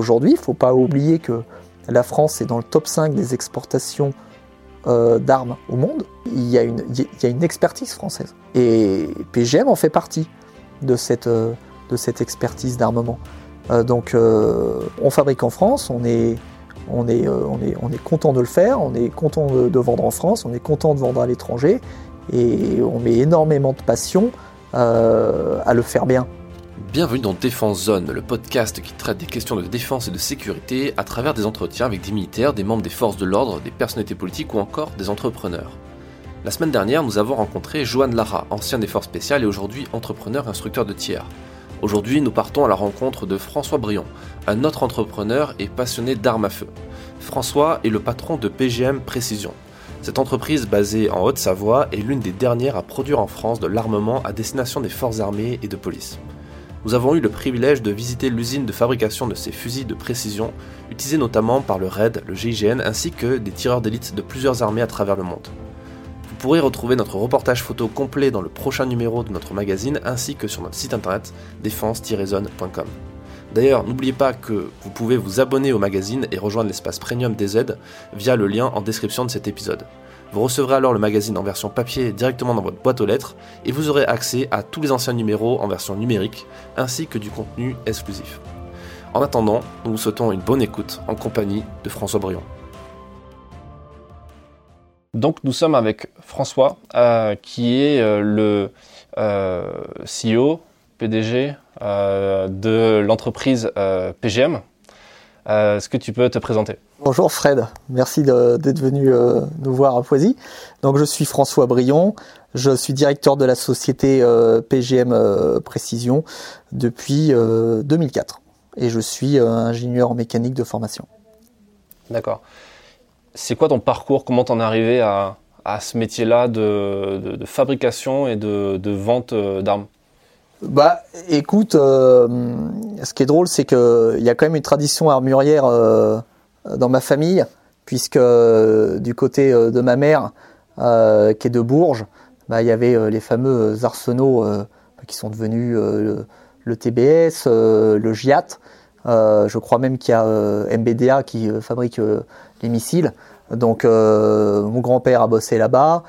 aujourd'hui, il ne faut pas oublier que la France est dans le top 5 des exportations euh, d'armes au monde. Il y, a une, expertise française. Et PGM en fait partie de cette, euh, expertise d'armement. Euh, donc on fabrique en France, on est, on, est, on, est, on est content de le faire, on est content de vendre en France, on est content de vendre à l'étranger, et on met énormément de passion à le faire bien. Bienvenue dans Défense Zone, le podcast qui traite des questions de défense et de sécurité à travers des entretiens avec des militaires, des membres des forces de l'ordre, des personnalités politiques ou encore des entrepreneurs. La semaine dernière, nous avons rencontré Joanne Lara, ancien des forces spéciales et aujourd'hui entrepreneur et instructeur de tiers. Aujourd'hui, nous partons à la rencontre de François Brion, un autre entrepreneur et passionné d'armes à feu. François est le patron de PGM Précision. Cette entreprise basée en Haute-Savoie est l'une des dernières à produire en France de l'armement à destination des forces armées et de police nous avons eu le privilège de visiter l'usine de fabrication de ces fusils de précision, utilisés notamment par le RAID, le GIGN, ainsi que des tireurs d'élite de plusieurs armées à travers le monde. Vous pourrez retrouver notre reportage photo complet dans le prochain numéro de notre magazine, ainsi que sur notre site internet défense-zone.com. D'ailleurs, n'oubliez pas que vous pouvez vous abonner au magazine et rejoindre l'espace Premium DZ via le lien en description de cet épisode. Vous recevrez alors le magazine en version papier directement dans votre boîte aux lettres et vous aurez accès à tous les anciens numéros en version numérique ainsi que du contenu exclusif. En attendant, nous vous souhaitons une bonne écoute en compagnie de François Brion. Donc nous sommes avec François euh, qui est euh, le euh, CEO, PDG de l'entreprise PGM. Est-ce que tu peux te présenter? Bonjour Fred, merci d'être venu euh, nous voir à Poisy. Donc je suis François Brion, je suis directeur de la société euh, PGM euh, Précision depuis 2004 et je suis ingénieur en mécanique de formation. D'accord. C'est quoi ton parcours? Comment t'en es arrivé à, ce métier-là de, fabrication et de, vente d'armes? Bah, écoute, ce qui est drôle, c'est qu'il y a quand même une tradition armurière dans ma famille, puisque euh, du côté euh, de ma mère, qui est de Bourges, bah, il y avait les fameux arsenaux qui sont devenus le, TBS, le GIAT. je crois même qu'il y a MBDA qui fabrique les missiles. Donc mon grand-père a bossé là-bas.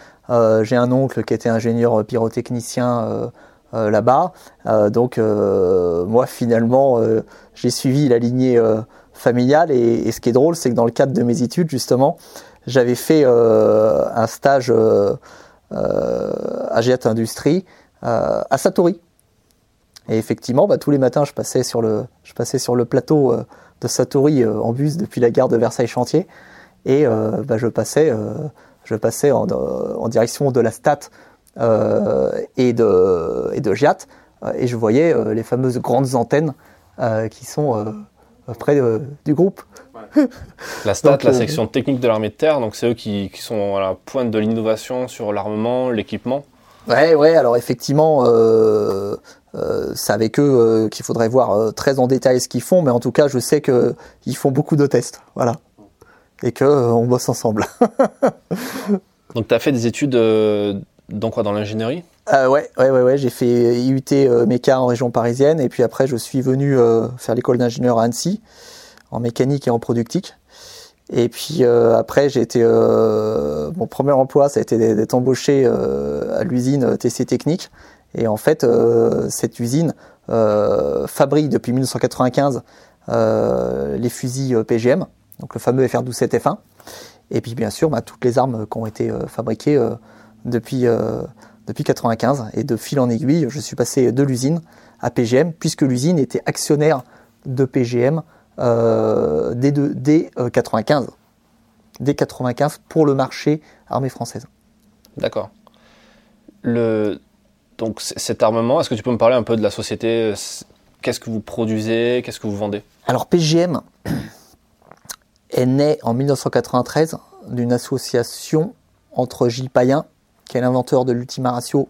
J'ai un oncle qui était ingénieur pyrotechnicien là-bas. donc moi finalement j'ai suivi la lignée familiale. Et, ce qui est drôle, c'est que dans le cadre de mes études, justement, j'avais fait euh, un stage euh, euh, à Jet Industrie à Satori. Et effectivement, bah, tous les matins, je passais sur le, je passais sur le plateau de Satori en bus depuis la gare de Versailles-Chantier. Et bah, je passais, en, direction de la STAT et de, et de Giat. et je voyais les fameuses grandes antennes qui sont près du groupe. La STAT, la euh, section technique de l'armée de terre, donc c'est eux qui, sont à la pointe de l'innovation sur l'armement, l'équipement. Ouais, ouais. Alors effectivement, euh, euh, c'est avec eux qu'il faudrait voir très en détail ce qu'ils font, mais en tout cas, je sais que ils font beaucoup de tests, voilà, et que on bosse ensemble. donc, tu as fait des études dans quoi Dans l'ingénierie? Euh, ouais, ouais, ouais, j'ai fait IUT euh, méca en région parisienne et puis après je suis venu euh, faire l'école d'ingénieur à Annecy en mécanique et en productique. Et puis euh, après j'ai été mon premier emploi ça a été d'être embauché à l'usine TC Technique et en fait cette usine fabrique depuis 1995 les fusils PGM donc le fameux FR12 F1 et puis bien sûr bah, toutes les armes qui ont été fabriquées depuis depuis 95 et de fil en aiguille, je suis passé de l'usine à PGM puisque l'usine était actionnaire de PGM euh, dès, dès 95. Euh, dès 95 pour le marché armée française. D'accord. Le donc cet armement, est-ce que tu peux me parler un peu de la société Qu'est-ce que vous produisez Qu'est-ce que vous vendez? Alors PGM est né en 1993 d'une association entre Gilles Payen qui est l'inventeur de l'Ultima Ratio,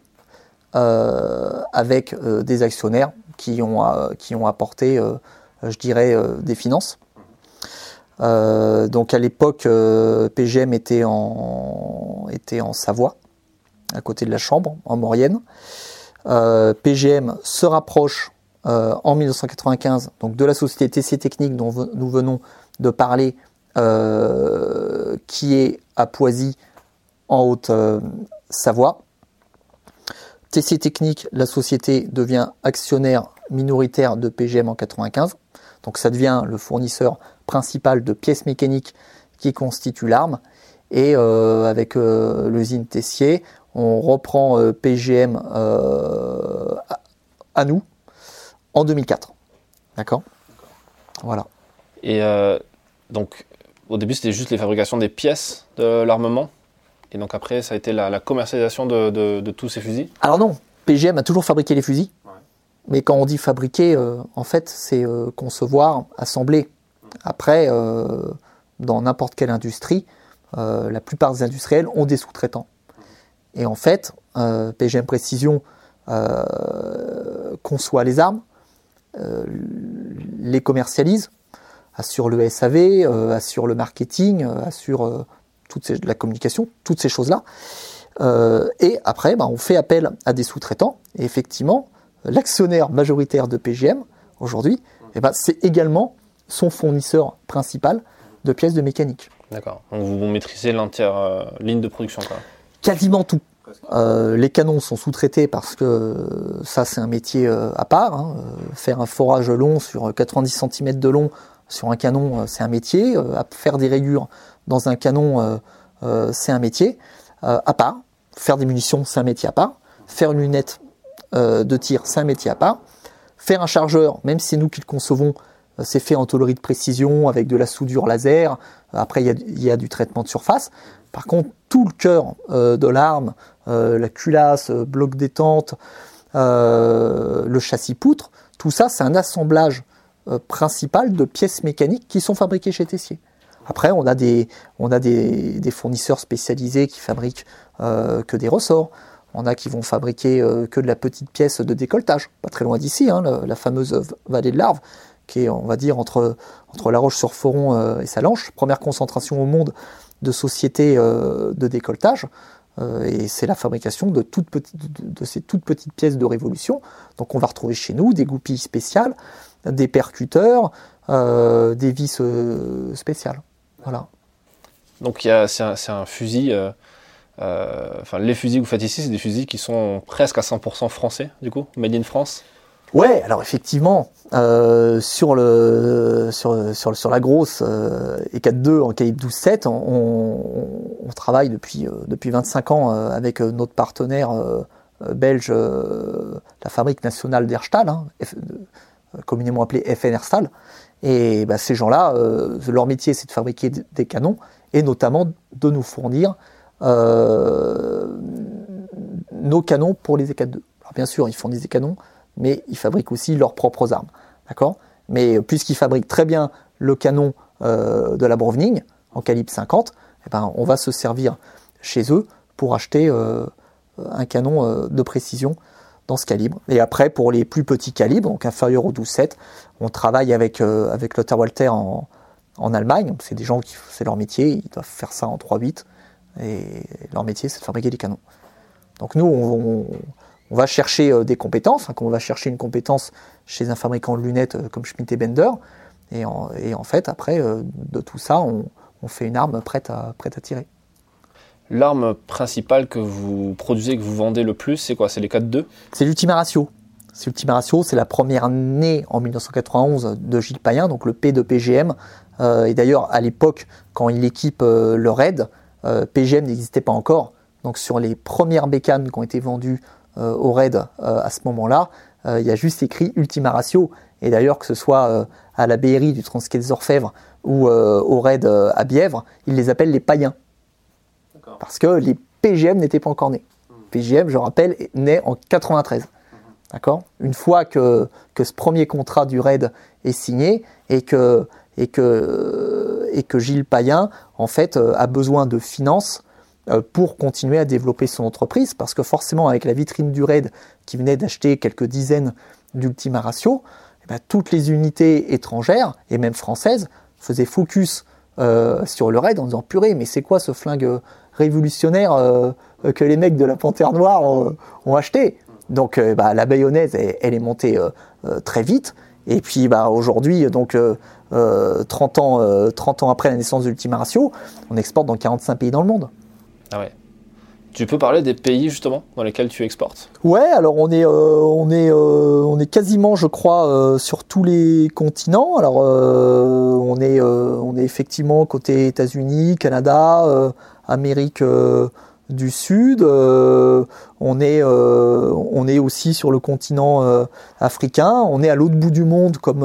euh, avec euh, des actionnaires qui ont, euh, qui ont apporté, je dirais, des finances. donc à l'époque, PGM était en, était en Savoie, à côté de la Chambre, en Maurienne. PGM se rapproche en 1995, donc de la société TC Technique dont nous venons de parler, qui est à Poisy en Haute-Savoie. TC Technique, la société devient actionnaire minoritaire de PGM en 95. Donc ça devient le fournisseur principal de pièces mécaniques qui constituent l'arme. Et euh, avec euh, l'usine Tessier, on reprend euh, PGM à, nous en 2004. D'accord? Voilà. Et donc, au début, c'était juste les fabrications des pièces de l'armement? Et donc après, ça a été la, commercialisation de, tous ces fusils Alors non, PGM a toujours fabriqué les fusils. Mais quand on dit fabriquer, euh, en fait, c'est euh, concevoir, assembler. Après, euh, dans n'importe quelle industrie, la plupart des industriels ont des sous-traitants. Et en fait, PGM Précision conçoit les armes, les commercialise, assure le SAV, assure le marketing, assure toute la communication, toutes ces choses-là. Euh, et après, bah, on fait appel à des sous-traitants. Et effectivement, l'actionnaire majoritaire de PGM, aujourd'hui, eh ben, c'est également son fournisseur principal de pièces de mécanique. D'accord. Donc vous maîtrisez l'entière euh, ligne de production quoi. Quasiment tout. Euh, les canons sont sous-traités parce que ça c'est un métier à part. Hein. Faire un forage long sur 90 cm de long sur un canon c'est un métier. faire des rayures dans un canon, euh, euh, c'est un métier euh, à part. Faire des munitions, c'est un métier à part. Faire une lunette de tir, c'est un métier à part. Faire un chargeur, même si c'est nous qui le concevons, c'est fait en tôlerie de précision avec de la soudure laser. Après, il y, a, du traitement de surface. Par contre, tout le cœur de l'arme, la culasse, bloc détente, le châssis poutre, tout ça, c'est un assemblage principal de pièces mécaniques qui sont fabriquées chez Tessier. Après, on a des, on a des, fournisseurs spécialisés qui fabriquent euh, que des ressorts. On a qui vont fabriquer euh, que de la petite pièce de décolletage, pas très loin d'ici, hein, la, fameuse vallée de l'Arve, qui est, on va dire, entre, entre La Roche-sur-Foron euh, et Salanches, première concentration au monde de sociétés de décolletage. et c'est la fabrication de, toutes de, ces toutes petites pièces de révolution. Donc on va retrouver chez nous des goupilles spéciales, des percuteurs, des vis spéciales. Voilà. Donc c'est un, fusil. Euh, euh, enfin, les fusils que vous faites ici, c'est des fusils qui sont presque à 100% français, du coup, made in France? Ouais, alors effectivement, euh, sur, le, sur, sur, sur, la grosse E4-2 en calibre 12-7, on, on, travaille depuis, depuis 25 ans avec notre partenaire belge, la fabrique nationale d'Erstahl, hein, communément appelée FN Erstal. Et bah, ces gens-là, euh, leur métier, c'est de fabriquer des canons et notamment de nous fournir euh, nos canons pour les E4-2. Alors bien sûr, ils fournissent des canons, mais ils fabriquent aussi leurs propres armes. D'accord? Mais puisqu'ils fabriquent très bien le canon euh, de la Browning en calibre 50, eh ben, on va se servir chez eux pour acheter un canon de précision dans ce calibre. Et après, pour les plus petits calibres, donc inférieurs au 12-7, on travaille avec, euh, avec Lothar Walter en, en Allemagne. C'est des gens qui, c'est leur métier, ils doivent faire ça en 3-8. Et leur métier, c'est de fabriquer des canons. Donc nous, on, va chercher euh, des compétences, hein, on va chercher une compétence chez un fabricant de lunettes euh, comme Schmidt et Bender. Et en, fait, après, de tout ça, on, fait une arme à, prête à tirer. L'arme principale que vous produisez, que vous vendez le plus, c'est quoi? C'est les 4-2 C'est l'Ultima Ratio. C'est Ultima Ratio, c'est la première née en 1991 de Gilles Payen, donc le P de PGM. Euh, et d'ailleurs, à l'époque, quand il équipe euh, le RAID, euh, PGM n'existait pas encore. Donc sur les premières bécanes qui ont été vendues au RAID à ce moment-là, il y a juste écrit Ultima Ratio. Et d'ailleurs, que ce soit à la BRI du Transquai des Orfèvres ou au RAID à Bièvre, ils les appellent les païens. Parce que les PGM n'étaient pas encore nés. PGM, je rappelle, est né en 93. D'accord? Une fois que, que, ce premier contrat du RAID est signé et que, et que, et que Gilles Payen, en fait, euh, a besoin de finances euh, pour continuer à développer son entreprise, parce que forcément, avec la vitrine du RAID qui venait d'acheter quelques dizaines d'Ultima Ratio, eh ben, toutes les unités étrangères, et même françaises, faisaient focus euh, sur le RAID en disant purée, mais c'est quoi ce flingue révolutionnaire que les mecs de la Panthère Noire ont, ont acheté Donc bah, la bayonnaise, elle, est montée très vite. Et puis bah, aujourd'hui, donc 30 ans, 30 ans après la naissance de l'Ultima Ratio, on exporte dans 45 pays dans le monde. Ah ouais. Tu peux parler des pays justement dans lesquels tu exportes? Ouais, alors on est, euh, on est, euh, on est quasiment, je crois, euh, sur tous les continents. Alors on est, on est effectivement côté États-Unis, Canada, Amérique du Sud. on est, on est aussi sur le continent africain. On est à l'autre bout du monde, comme,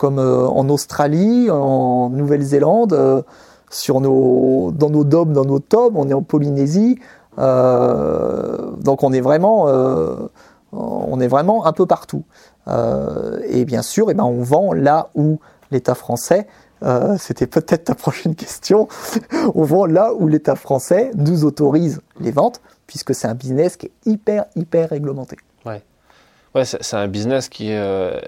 en Australie, en Nouvelle-Zélande dans nos dômes, dans nos tomes, on est en Polynésie. Euh, donc on est vraiment, euh, un peu partout. Euh, et bien sûr, eh ben, on vend là où l'État français, c'était peut-être ta prochaine question, on vend là où l'État français nous autorise les ventes, puisque c'est un business qui est hyper, hyper réglementé. Ouais. Ouais, c'est un business qui est euh,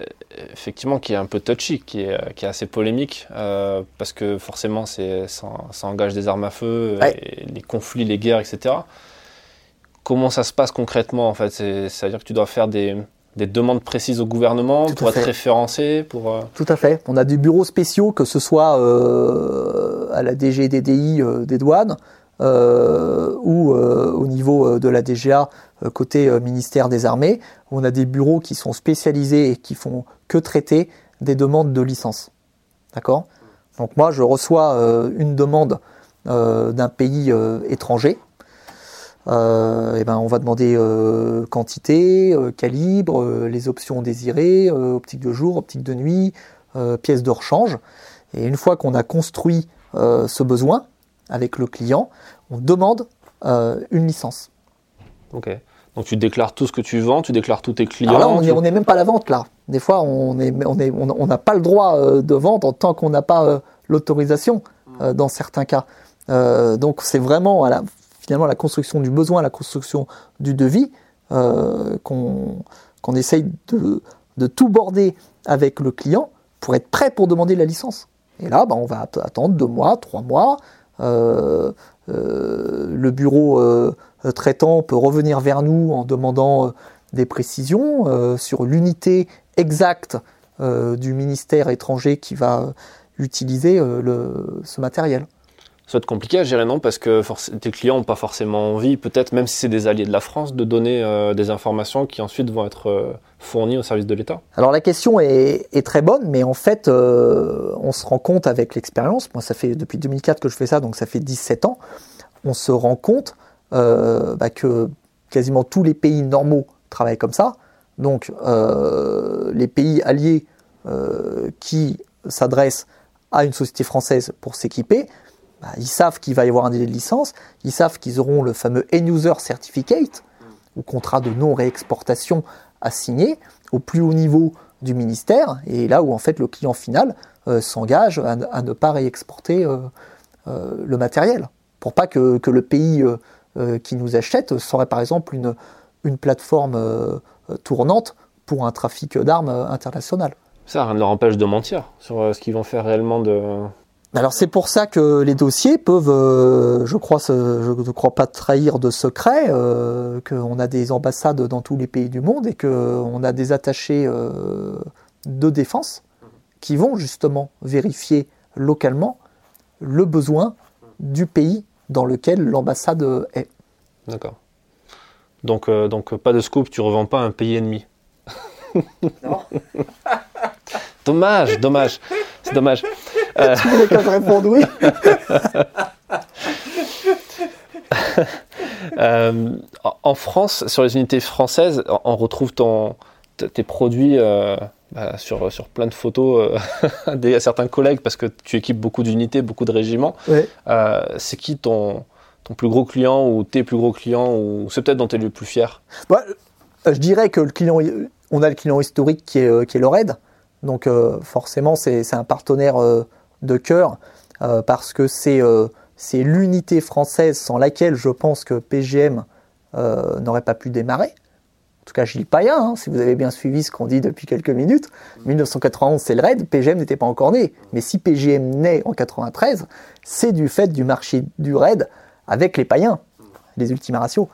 effectivement qui est un peu touchy, qui est, qui est assez polémique, euh, parce que forcément c'est, ça, engage des armes à feu, les conflits, les guerres, etc. Comment ça se passe concrètement en fait? C'est-à-dire que tu dois faire des, des demandes précises au gouvernement pour être référencé pour, euh, Tout à fait. On a des bureaux spéciaux, que ce soit à la DGDDI des douanes, euh, ou euh, au niveau euh, de la DGA côté ministère des Armées, on a des bureaux qui sont spécialisés et qui font que traiter des demandes de licence. D'accord? Donc moi, je reçois une demande d'un pays étranger. Et ben, on va demander quantité, calibre, les options désirées, optique de jour, optique de nuit, pièces de rechange. Et une fois qu'on a construit ce besoin, avec le client, on demande euh, une licence. Ok. Donc tu déclares tout ce que tu vends, tu déclares tous tes clients. Alors là, on n'est même pas à la vente là. Des fois, on n'a on est, on, pas le droit euh, de vendre tant qu'on n'a pas euh, l'autorisation dans certains cas. donc c'est vraiment la, finalement la construction du besoin, la construction du devis qu'on essaye de, de, tout border avec le client pour être prêt pour demander la licence. Et là, bah, on va attendre deux mois, trois mois. Euh, euh, le bureau euh, traitant peut revenir vers nous en demandant des précisions sur l'unité exacte du ministère étranger qui va utiliser ce matériel ça va être compliqué à gérer, non Parce que tes clients n'ont pas forcément envie, peut-être même si c'est des alliés de la France, de donner euh, des informations qui ensuite vont être euh, fournies au service de l'État. Alors la question est, très bonne, mais en fait, euh, on se rend compte avec l'expérience, moi ça fait depuis 2004 que je fais ça, donc ça fait 17 ans, on se rend compte bah, que quasiment tous les pays normaux travaillent comme ça. Donc les pays alliés qui s'adressent à une société française pour s'équiper, bah, ils savent qu'il va y avoir un délai de licence, ils savent qu'ils auront le fameux End-User Certificate, ou contrat de non-réexportation à signer, au plus haut niveau du ministère, et là où en fait le client final euh, s'engage à, ne pas réexporter euh, euh, le matériel, pour pas que, le pays qui nous achète serait par exemple une, une plateforme tournante pour un trafic d'armes international. Ça, rien ne leur empêche de mentir sur ce qu'ils vont faire réellement de, alors c'est pour ça que les dossiers peuvent, euh, je crois, je ne crois pas trahir de secret, euh, qu'on a des ambassades dans tous les pays du monde et qu'on a des attachés euh, de défense qui vont justement vérifier localement le besoin du pays dans lequel l'ambassade est. D'accord. Donc, donc pas de scoop, tu revends pas un pays ennemi. Non. dommage, dommage. C'est dommage. Euh... Tu voulais que je réponde oui euh, En France, sur les unités françaises, on retrouve ton, tes produits euh, bah, sur, sur plein de photos euh, des, à certains collègues parce que tu équipes beaucoup d'unités, beaucoup de régiments. c'est qui ton, ton plus gros client ou tes plus gros clients ou c'est peut-être dont tu es le plus fier? Bah, Je dirais que le client, on a le client historique qui est, qui est le RAID. Donc forcément, c'est un partenaire de cœur euh, parce que euh, c'est l'unité française sans laquelle je pense que PGM euh, n'aurait pas pu démarrer. En tout cas, Gilles Payen, hein, si vous avez bien suivi ce qu'on dit depuis quelques minutes, 1991 c'est le RAID, PGM n'était pas encore né. Mais si PGM naît en 93, c'est du fait du marché du RAID avec les païens, les Ultima Ratio.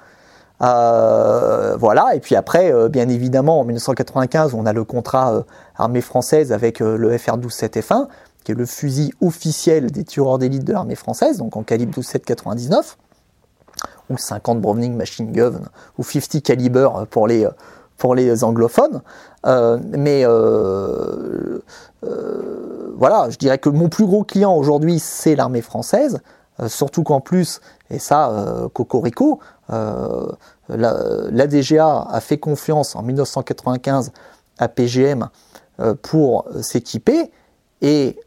voilà, et puis après, bien évidemment, en 1995, on a le contrat armée française avec le FR-12-7F1, qui est le fusil officiel des tueurs d'élite de l'armée française, donc en calibre 12-7-99, ou 50 Browning Machine Gun, ou 50 caliber pour les, anglophones. Euh, mais euh, euh, voilà, je dirais que mon plus gros client aujourd'hui, c'est l'armée française, surtout qu'en plus, et ça, Cocorico, l'ADGA a fait confiance en 1995 à PGM pour s'équiper, et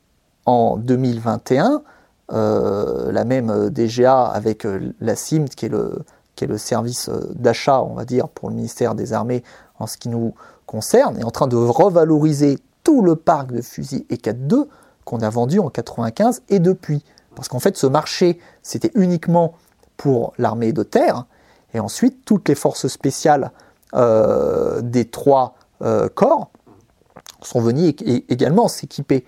en 2021, euh, la même DGA avec euh, la CIMT, qui est le, service euh, d'achat, on va dire, pour le ministère des Armées en ce qui nous concerne, est en train de revaloriser tout le parc de fusils E4-2 qu'on a vendu en 95 et depuis. Parce qu'en fait, ce marché, c'était uniquement pour l'armée de terre, et ensuite, toutes les forces spéciales des trois corps sont venues également s'équiper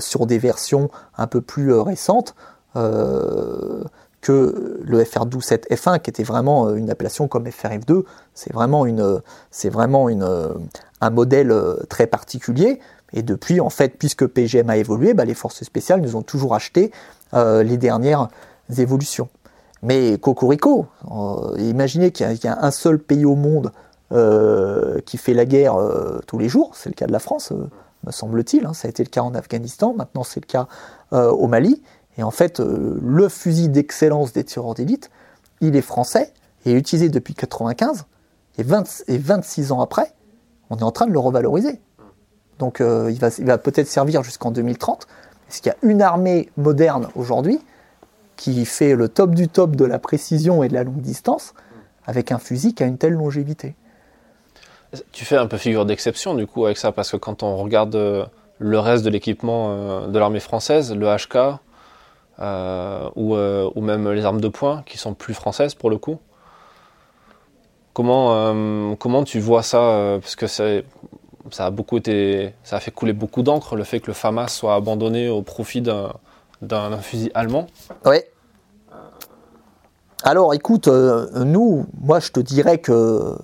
sur des versions un peu plus euh, récentes euh, que le FR12 F1 qui était vraiment une appellation comme FRF2 c'est vraiment une c'est vraiment une un modèle très particulier. Et depuis en fait puisque PGM a évolué bah, les forces spéciales nous ont toujours acheté les dernières évolutions. Mais Cocorico imaginez qu'il y, a un seul pays au monde qui fait la guerre tous les jours c'est le cas de la France me semble-t-il. Hein. Ça a été le cas en Afghanistan, maintenant c'est le cas euh, au Mali. Et en fait, euh, le fusil d'excellence des tireurs d'élite, il est français et utilisé depuis 95. Et, 26 ans après, on est en train de le revaloriser. Donc euh, il va, il va peut-être servir jusqu'en 2030. Est-ce qu'il y a une armée moderne aujourd'hui qui fait le top du top de la précision et de la longue distance avec un fusil qui a une telle longévité? Tu fais un peu figure d'exception du coup avec ça, parce que quand on regarde euh, le reste de l'équipement euh, de l'armée française, le HK, euh, ou, même les armes de poing, qui sont plus françaises pour le coup, comment, tu vois ça Parce que ça a, beaucoup été, ça a fait couler beaucoup d'encre, le fait que le FAMAS soit abandonné au profit d'un fusil allemand. Oui. Alors écoute, nous, moi je te dirais que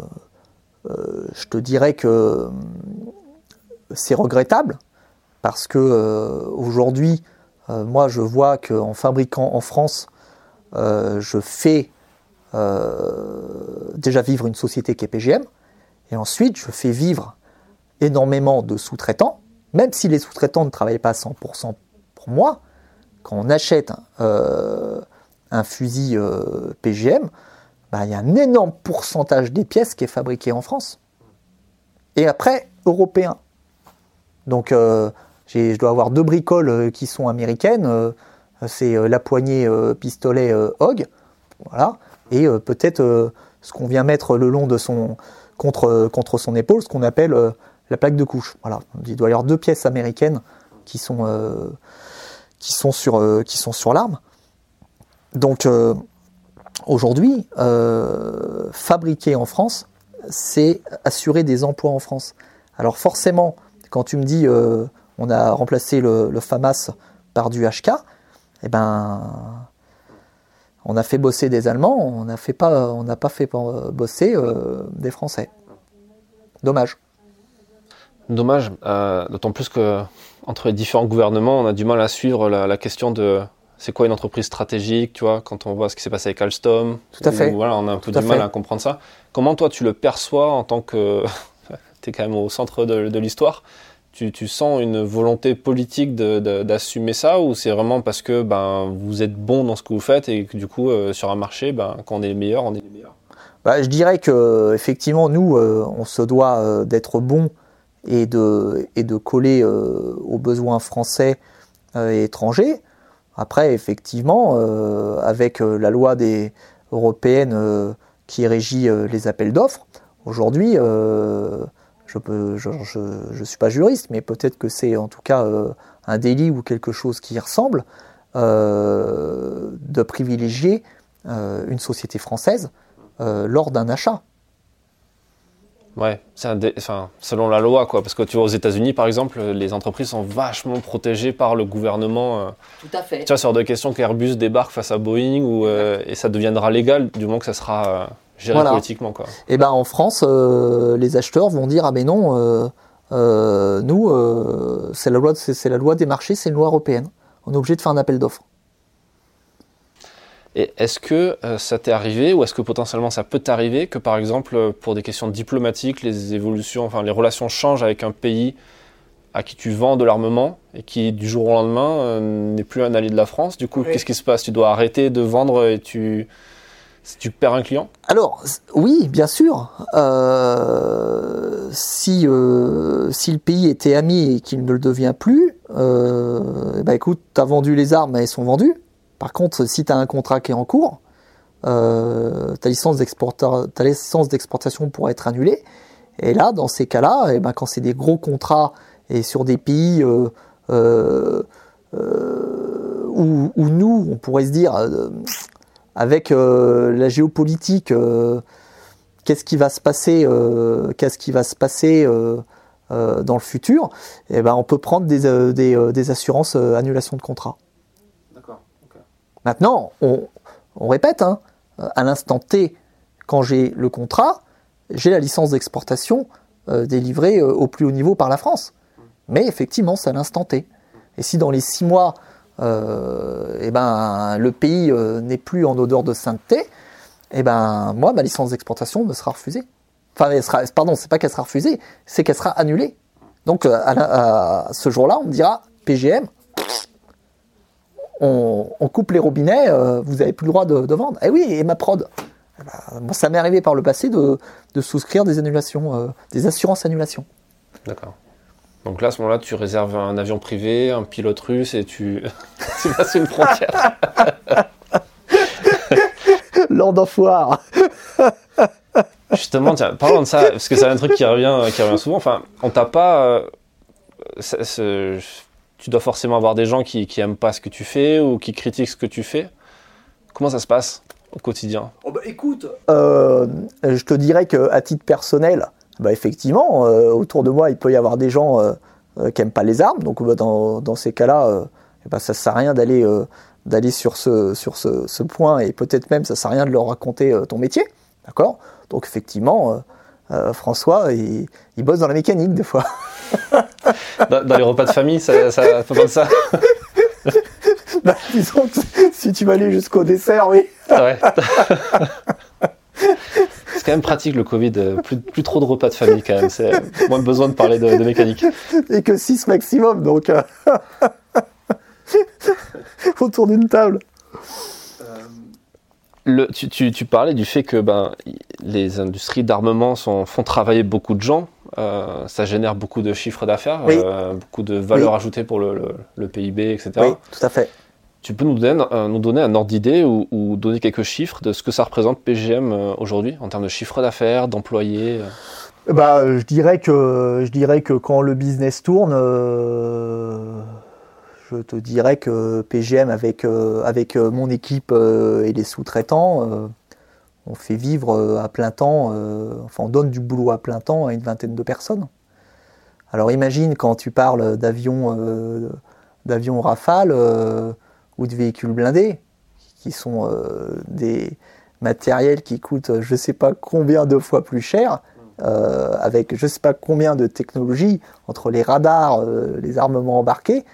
je te dirais que euh, c'est regrettable parce que euh, aujourd'hui, moi je vois qu'en fabriquant en France, je fais déjà vivre une société qui est PGM, et ensuite je fais vivre énormément de sous-traitants, même si les sous-traitants ne travaillent pas 100% pour moi, quand on achète un fusil PGM, bah, il y a un énorme pourcentage des pièces qui est fabriqué en France. Et après, européen. Donc, euh, je dois avoir deux bricoles euh, qui sont américaines. Euh, c'est la poignée pistolet Hog. Voilà. Et peut-être ce qu'on vient mettre le long de son. contre, contre son épaule, ce qu'on appelle la plaque de couche. Voilà. Il doit y avoir deux pièces américaines qui sont, qui sont sur, qui sont sur l'arme. Donc, Aujourd'hui, euh, fabriquer en France, c'est assurer des emplois en France. Alors forcément, quand tu me dis euh, on a remplacé le, FAMAS par du HK, eh ben, on a fait bosser des Allemands, on n'a pas, pas fait bosser euh, des Français. Dommage. Dommage, d'autant plus que entre les différents gouvernements, on a du mal à suivre la question de c'est quoi une entreprise stratégique, tu vois, quand on voit ce qui s'est passé avec Alstom? Tout à fait. Voilà, on a un peu du mal à comprendre ça. Comment toi tu le perçois en tant que. tu es quand même au centre de, l'histoire? Tu, sens une volonté politique d'assumer ça ou c'est vraiment parce que ben, vous êtes bon dans ce que vous faites et que du coup, euh, sur un marché, ben, quand on est les meilleurs, on est les meilleurs bah, Je dirais que effectivement, nous, euh, on se doit euh, d'être bon et de, et de coller aux besoins français et étrangers. Après, effectivement, euh, avec euh, la loi des européenne euh, qui régit les appels d'offres, aujourd'hui, je ne suis pas juriste, mais peut-être que c'est en tout cas un délit ou quelque chose qui y ressemble, de privilégier une société française lors d'un achat. Ouais, c'est enfin, selon la loi, quoi. Parce que tu vois, aux États-Unis, par exemple, les entreprises sont vachement protégées par le gouvernement. Euh. Tout à fait. Tu vois, sur des questions qu'Airbus débarque face à Boeing ou, euh, et ça deviendra légal du moment que ça sera Gérer politiquement, quoi. Et eh ben en France, les acheteurs vont dire ah mais non, nous, c'est la loi, c'est la loi des marchés, c'est une loi européenne. On est obligé de faire un appel d'offres. Et est-ce que euh, ça t'est arrivé ou est-ce que potentiellement ça peut t'arriver que par exemple euh, pour des questions diplomatiques, les évolutions, enfin les relations changent avec un pays à qui tu vends de l'armement et qui du jour au lendemain euh, n'est plus un allié de la France? Du coup, qu'est-ce qui se passe? Tu dois arrêter de vendre et tu tu perds un client? Alors oui, bien sûr. si si le pays était ami et qu'il ne le devient plus, bah écoute, t'as vendu les armes, elles sont vendues. Par contre, si tu as un contrat qui est en cours, euh, ta licence d'exportation pourra être annulée. Et là, dans ces cas-là, eh ben, quand c'est des gros contrats et sur des pays euh, euh, où, nous, on pourrait se dire, avec la géopolitique, qu'est-ce qui va se passer, qu'est-ce qui va se passer dans le futur, eh ben, on peut prendre des, des assurances annulation de contrat. Maintenant, on, répète, hein, à l'instant T, quand j'ai le contrat, j'ai la licence d'exportation euh, délivrée euh, au plus haut niveau par la France. Mais effectivement, c'est à l'instant T. Et si dans les six mois, euh, eh ben, le pays n'est plus en odeur de sainteté, eh ben, moi, ma licence d'exportation me sera refusée. Enfin, elle sera, pardon, c'est pas qu'elle sera refusée, c'est qu'elle sera annulée. Donc, à ce jour-là, on me dira, PGM, on, coupe les robinets, euh, vous n'avez plus le droit de, vendre. Eh oui, et ma prod. Eh ben, ça m'est arrivé par le passé de, souscrire des annulations, euh, des assurances annulations. D'accord. Donc là, à ce moment-là, tu réserves un avion privé, un pilote russe et tu, tu passes une frontière. War. Justement, tiens, parlons de ça, parce que c'est un truc qui revient, qui revient souvent. Enfin, on t'a pas. Euh, tu dois forcément avoir des gens qui, qui aiment pas ce que tu fais ou qui critiquent ce que tu fais. Comment ça se passe au quotidien? Oh bah, Écoute, euh, je te dirais qu'à titre personnel, bah effectivement, euh, autour de moi, il peut y avoir des gens euh, qui n'aiment pas les armes. Donc bah, dans, dans, ces cas-là, bah, ça ne sert à rien d'aller d'aller sur, ce, sur ce, ce point et peut-être même ça ne sert à rien de leur raconter ton métier. D'accord? Donc effectivement, François, il, il bosse dans la mécanique des fois. dans, les repas de famille, ça, ça ça bah, disons que si tu vas aller jusqu'au dessert, oui. Ouais. C'est quand même pratique le Covid, euh, plus, plus, trop de repas de famille quand même, c'est moins besoin de parler de, mécanique. Et que 6 maximum, donc euh, autour d'une table. Le, tu, tu, tu, parlais du fait que ben, les industries d'armement font travailler beaucoup de gens euh, ça génère beaucoup de chiffres d'affaires, euh, beaucoup de valeur ajoutée pour le, PIB, etc. Oui, tout à fait. Tu peux nous donner, euh, nous donner un ordre d'idée ou, donner quelques chiffres de ce que ça représente PGM aujourd'hui en termes de chiffre d'affaires, d'employés bah, je dirais que je dirais que quand le business tourne, je te dirais que PGM avec avec mon équipe et les sous-traitants, on fait vivre euh, à plein temps, euh, enfin on donne du boulot à plein temps à une vingtaine de personnes. Alors imagine quand tu parles d'avions euh, d'avions Rafale ou de véhicules blindés, qui sont des matériels qui coûtent je ne sais pas combien de fois plus cher, avec je ne sais pas combien de technologies entre les radars, les armements embarqués.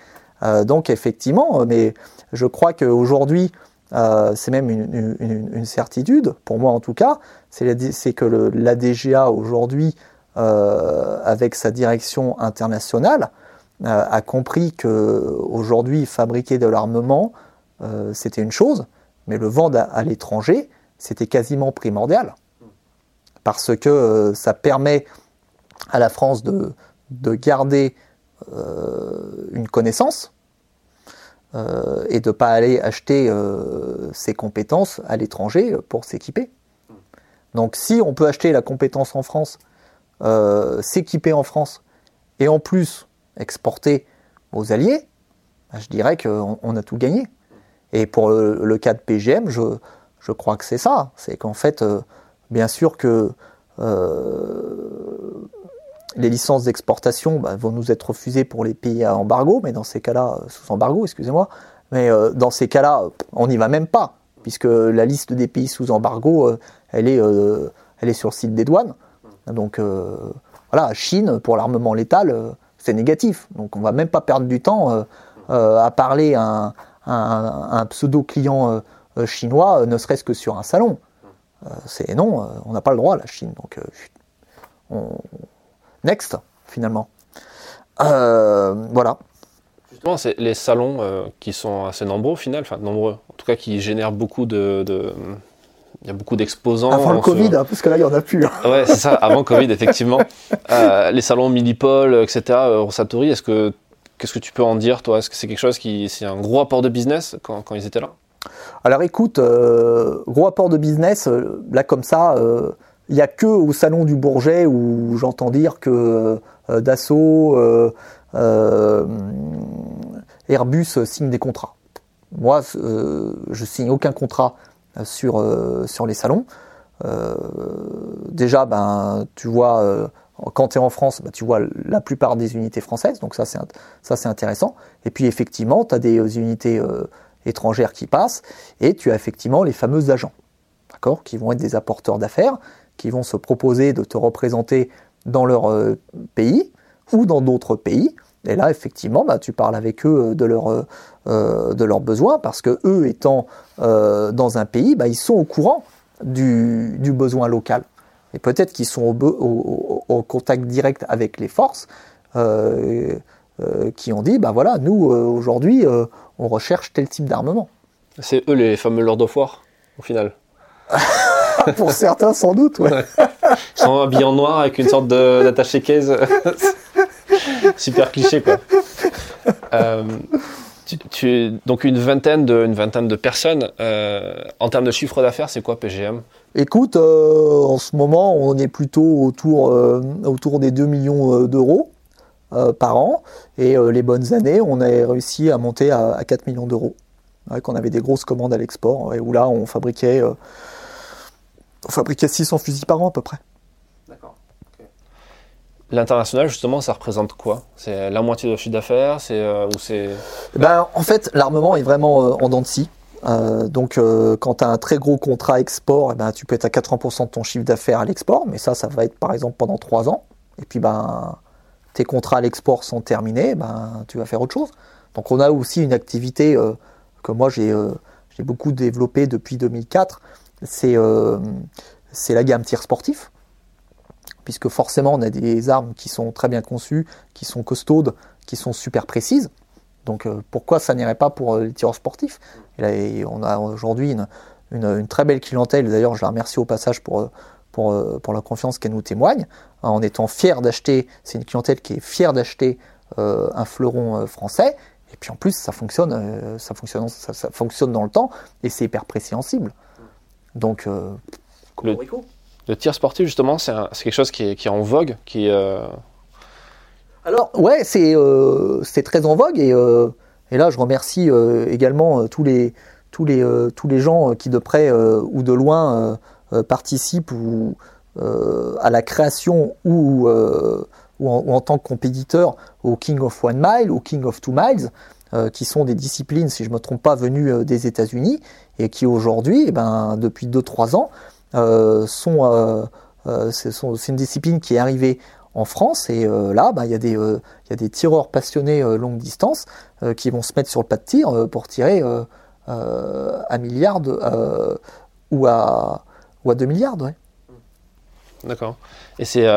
donc effectivement, mais je crois qu'aujourd'hui, euh, c'est même une, certitude, pour moi en tout cas, c'est que l'ADGA aujourd'hui, euh, avec sa direction internationale, euh, a compris que aujourd'hui fabriquer de l'armement, c'était une chose, mais le vendre à, l'étranger, c'était quasiment primordial. Parce que ça permet à la France de garder une connaissance, euh, et de ne pas aller acheter euh, ses compétences à l'étranger pour s'équiper. Donc si on peut acheter la compétence en France, euh, s'équiper en France, et en plus exporter aux alliés, bah, je dirais qu'on a tout gagné. Et pour le, cas de PGM, je, je crois que c'est ça. C'est qu'en fait, bien sûr que les licences d'exportation bah, vont nous être refusées pour les pays à embargo, mais dans ces cas-là, euh, sous embargo, excusez-moi, mais euh, dans ces cas-là, on n'y va même pas. puisque la liste des pays sous embargo, elle est, elle est sur le site des douanes. Donc voilà, Chine pour l'armement létal, c'est négatif. Donc on va même pas perdre du temps à parler à un, pseudo client chinois, ne serait-ce que sur un salon. c'est non, on n'a pas le droit la Chine. Donc next finalement. voilà. Justement, c'est les salons euh, qui sont assez nombreux au final, enfin nombreux, en tout cas qui génèrent beaucoup de, il y a beaucoup d'exposants. Avant le Covid, hein, parce que là, il n'y en a plus. Hein. Ouais, c'est ça, avant Covid, effectivement. Euh, les salons Millipol, etc., euh, Rosatori, est-ce que, qu'est-ce que tu peux en dire, toi? Est-ce que c'est quelque chose qui, c'est un gros apport de business quand, quand ils étaient là? Alors écoute, gros apport de business, là comme ça, il n'y a que au salon du Bourget où j'entends dire que Dassault, euh, Airbus signe des contrats. Moi, euh, je signe aucun contrat sur, euh, sur les salons. déjà, ben, tu vois, quand tu es en France, ben, tu vois la plupart des unités françaises, donc ça c'est, ça c'est intéressant. Et puis effectivement, tu as des unités étrangères qui passent, et tu as effectivement les fameux agents, d'accord, qui vont être des apporteurs d'affaires, qui vont se proposer de te représenter dans leur pays, ou dans d'autres pays. Et là, effectivement, bah, tu parles avec eux de, leur, euh, euh, de leurs besoins, parce que eux étant euh, dans un pays, bah, ils sont au courant du, du besoin local. Et peut-être qu'ils sont au, au, contact direct avec les forces qui ont dit, bah voilà, nous, aujourd'hui, on recherche tel type d'armement. C'est eux les fameux Lord of War, au final Pour certains, sans doute, ouais. Ils sont habillés en noir avec une sorte d'attaché case. Super cliché, quoi. Euh, tu, donc une vingtaine de, une vingtaine de personnes. Euh, en termes de chiffre d'affaires, c'est quoi PGM Écoute, euh, en ce moment, on est plutôt autour, autour des 2 millions d'euros par an. Et les bonnes années, on a réussi à monter à, 4 millions d'euros. Ouais, qu'on avait des grosses commandes à l'export, et où là, on fabriquait, fabriquait 600 fusils par an à peu près. L'international, justement, ça représente quoi? C'est la moitié de chiffre d'affaires c'est, euh, ou c'est... Ben, en fait, l'armement est vraiment euh, en dents de scie. Euh, donc, quand tu as un très gros contrat export, eh ben, tu peux être à 80% de ton chiffre d'affaires à l'export, mais ça, ça va être par exemple pendant 3 ans. Et puis, ben, tes contrats à l'export sont terminés, ben, tu vas faire autre chose. Donc, on a aussi une activité que moi j'ai, j'ai beaucoup développée depuis 2004, c'est, c'est la gamme tir sportif puisque forcément on a des armes qui sont très bien conçues, qui sont costaudes, qui sont super précises. Donc euh, pourquoi ça n'irait pas pour euh, les tireurs sportifs? On a aujourd'hui une, très belle clientèle, d'ailleurs je la remercie au passage pour, euh, la confiance qu'elle nous témoigne, en étant fière d'acheter, c'est une clientèle qui est fière d'acheter un fleuron français, et puis en plus ça fonctionne, ça, fonctionne ça, fonctionne dans le temps, et c'est hyper préhensible. Donc, le, le tir sportif, justement, c'est quelque chose qui est, en vogue, qui euh, Alors, ouais, euh, c'est très en vogue, et, euh, et, là, je remercie également tous les, tous, les, tous les gens qui, de près ou de loin, participent ou, à la création ou, ou en, tant que compétiteur au King of One Mile, au King of Two Miles, qui sont des disciplines, si je ne me trompe pas, venues des États-Unis, et qui aujourd'hui, eh ben, depuis 2-3 ans, euh, sont, euh, euh, c'est une discipline qui est arrivée en France et là, bah, il y, a des, y a des tireurs passionnés longue distance qui vont se mettre sur le pas de tir pour tirer à milliard ou, à, ou à 2 milliards. D'accord. Et c'est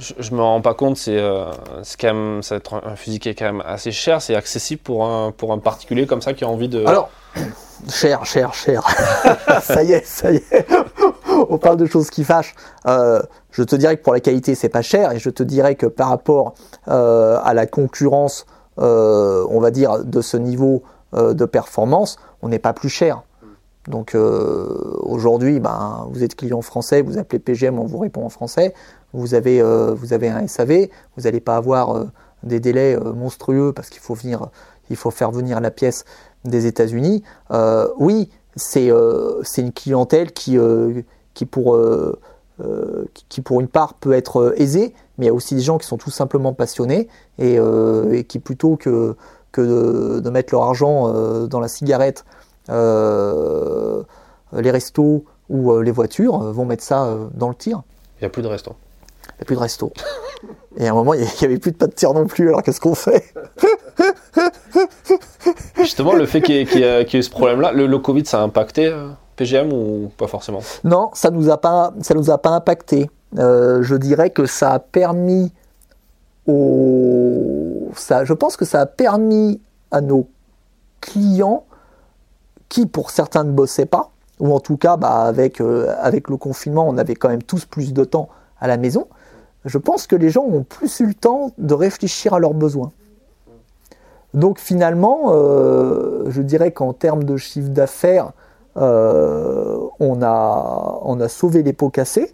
je, je, me rends pas compte, c'est quand même être un fusil qui est quand même assez cher, c'est accessible pour un pour un particulier comme ça qui a envie de. Alors, Cher, cher, cher. ça y est, ça y est. On parle de choses qui fâchent. Euh, je te dirais que pour la qualité, c'est pas cher, et je te dirais que par rapport euh, à la concurrence, euh, on va dire de ce niveau de performance, on n'est pas plus cher. Donc aujourd'hui, ben, vous êtes client français, vous appelez PGM, on vous répond en français. Vous avez, vous avez un SAV, vous n'allez pas avoir des délais monstrueux parce qu'il faut faut faire venir la pièce des États-Unis, euh, oui, euh, c'est une clientèle qui, euh, qui, pour, qui, pour une part, peut être aisée, mais il y a aussi des gens qui sont tout simplement passionnés et, qui, plutôt que, que de, mettre leur argent dans la cigarette les restos ou les voitures vont mettre ça dans le tir. Il n'y a plus de restos. Il n'y a plus de restos. Et à un moment, il n'y avait plus de de tir non plus, alors qu'est-ce qu'on fait? Justement, le fait qu'il y, ait eu ce problème-là, le, Covid, ça a impacté PGM ou pas forcément? Non, ça nous a pas, ça nous a pas impacté. je dirais que ça a permis au, ça, je pense que ça a permis à nos clients qui pour certains ne bossaient pas, ou en tout cas bah, avec, euh, avec le confinement on avait quand même tous plus de temps à la maison, je pense que les gens ont plus eu le temps de réfléchir à leurs besoins. Donc finalement, euh, je dirais qu'en termes de chiffre d'affaires, euh, on, a, sauvé les pots cassés.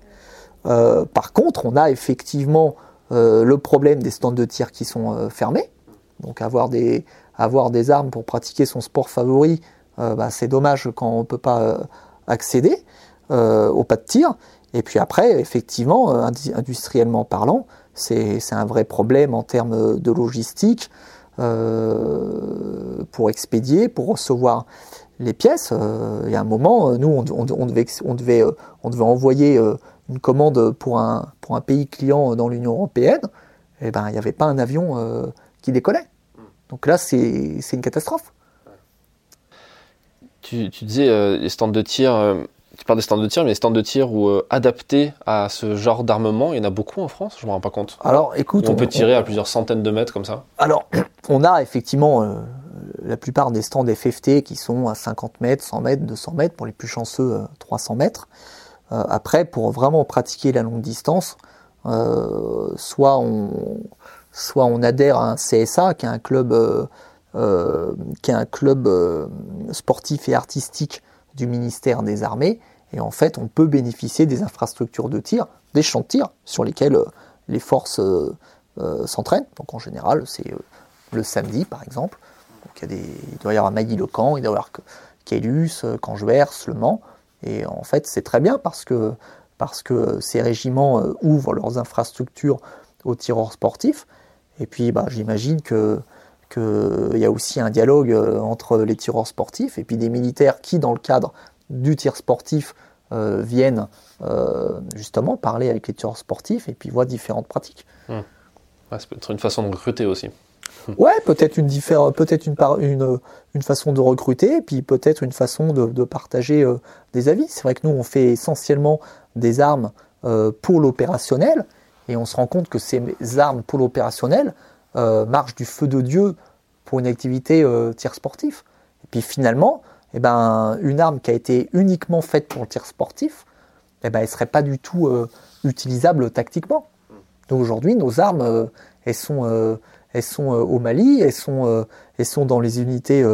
par contre, on a effectivement le problème des stands de tir qui sont fermés. Donc avoir des, armes pour pratiquer son sport favori, euh, bah, c'est dommage quand on ne peut pas euh, accéder euh, au pas de tir. Et puis après, effectivement, industriellement parlant, c'est un vrai problème en termes de logistique pour expédier, pour recevoir les pièces. il y a un moment, nous, on, devait, on, devait, on devait envoyer une commande pour un, pour un pays client dans l'Union européenne. Et eh ben, il n'y avait pas un avion qui décollait. Donc là, c'est une catastrophe. Tu, disais euh, les stands de tir, euh, parles des stands de tir, mais les stands de tir où, euh, adaptés à ce genre d'armement, il y en a beaucoup en France, je ne me rends pas compte. Alors écoute. on, peut tirer à plusieurs centaines de mètres comme ça Alors, on a effectivement la plupart des stands FFT qui sont à 50 mètres, 100 mètres, 200 mètres, pour les plus chanceux 300 mètres. après, pour vraiment pratiquer la longue distance, soit on soit on adhère à un CSA, qui est un club, euh, euh, qui est un club euh, sportif et artistique du ministère des Armées, et en fait on peut bénéficier des infrastructures de tir, des champs de tir sur lesquels les forces s'entraînent. Donc en général c'est le samedi par exemple. Il, y a des, il doit y avoir Mailly-le-Camp, il doit y avoir Caylus, Canjuers, Le Mans, et en fait c'est très bien parce que, parce que ces régiments ouvrent leurs infrastructures aux tireurs sportifs, et puis, bah, j'imagine que qu'il y a aussi un dialogue euh, entre les tireurs sportifs et puis des militaires qui, dans le cadre du tir sportif, euh, viennent euh, justement parler avec les tireurs sportifs et puis voient différentes pratiques. Hum. ça peut être une façon de recruter aussi. Ouais, peut-être une, peut-être une, une, une, façon de recruter, et puis peut-être une façon de, de partager des avis. C'est vrai que nous, on fait essentiellement des armes pour l'opérationnel, et on se rend compte que ces armes pour l'opérationnel euh, marchent du feu de Dieu pour une activité euh, tir sportif. Et puis finalement, eh ben, une arme qui a été uniquement faite pour le tir sportif, eh ben, elle ne serait pas du tout euh, utilisable tactiquement. Donc aujourd'hui, nos armes, elles sont, elles sont au Mali, elles sont, elles sont dans les unités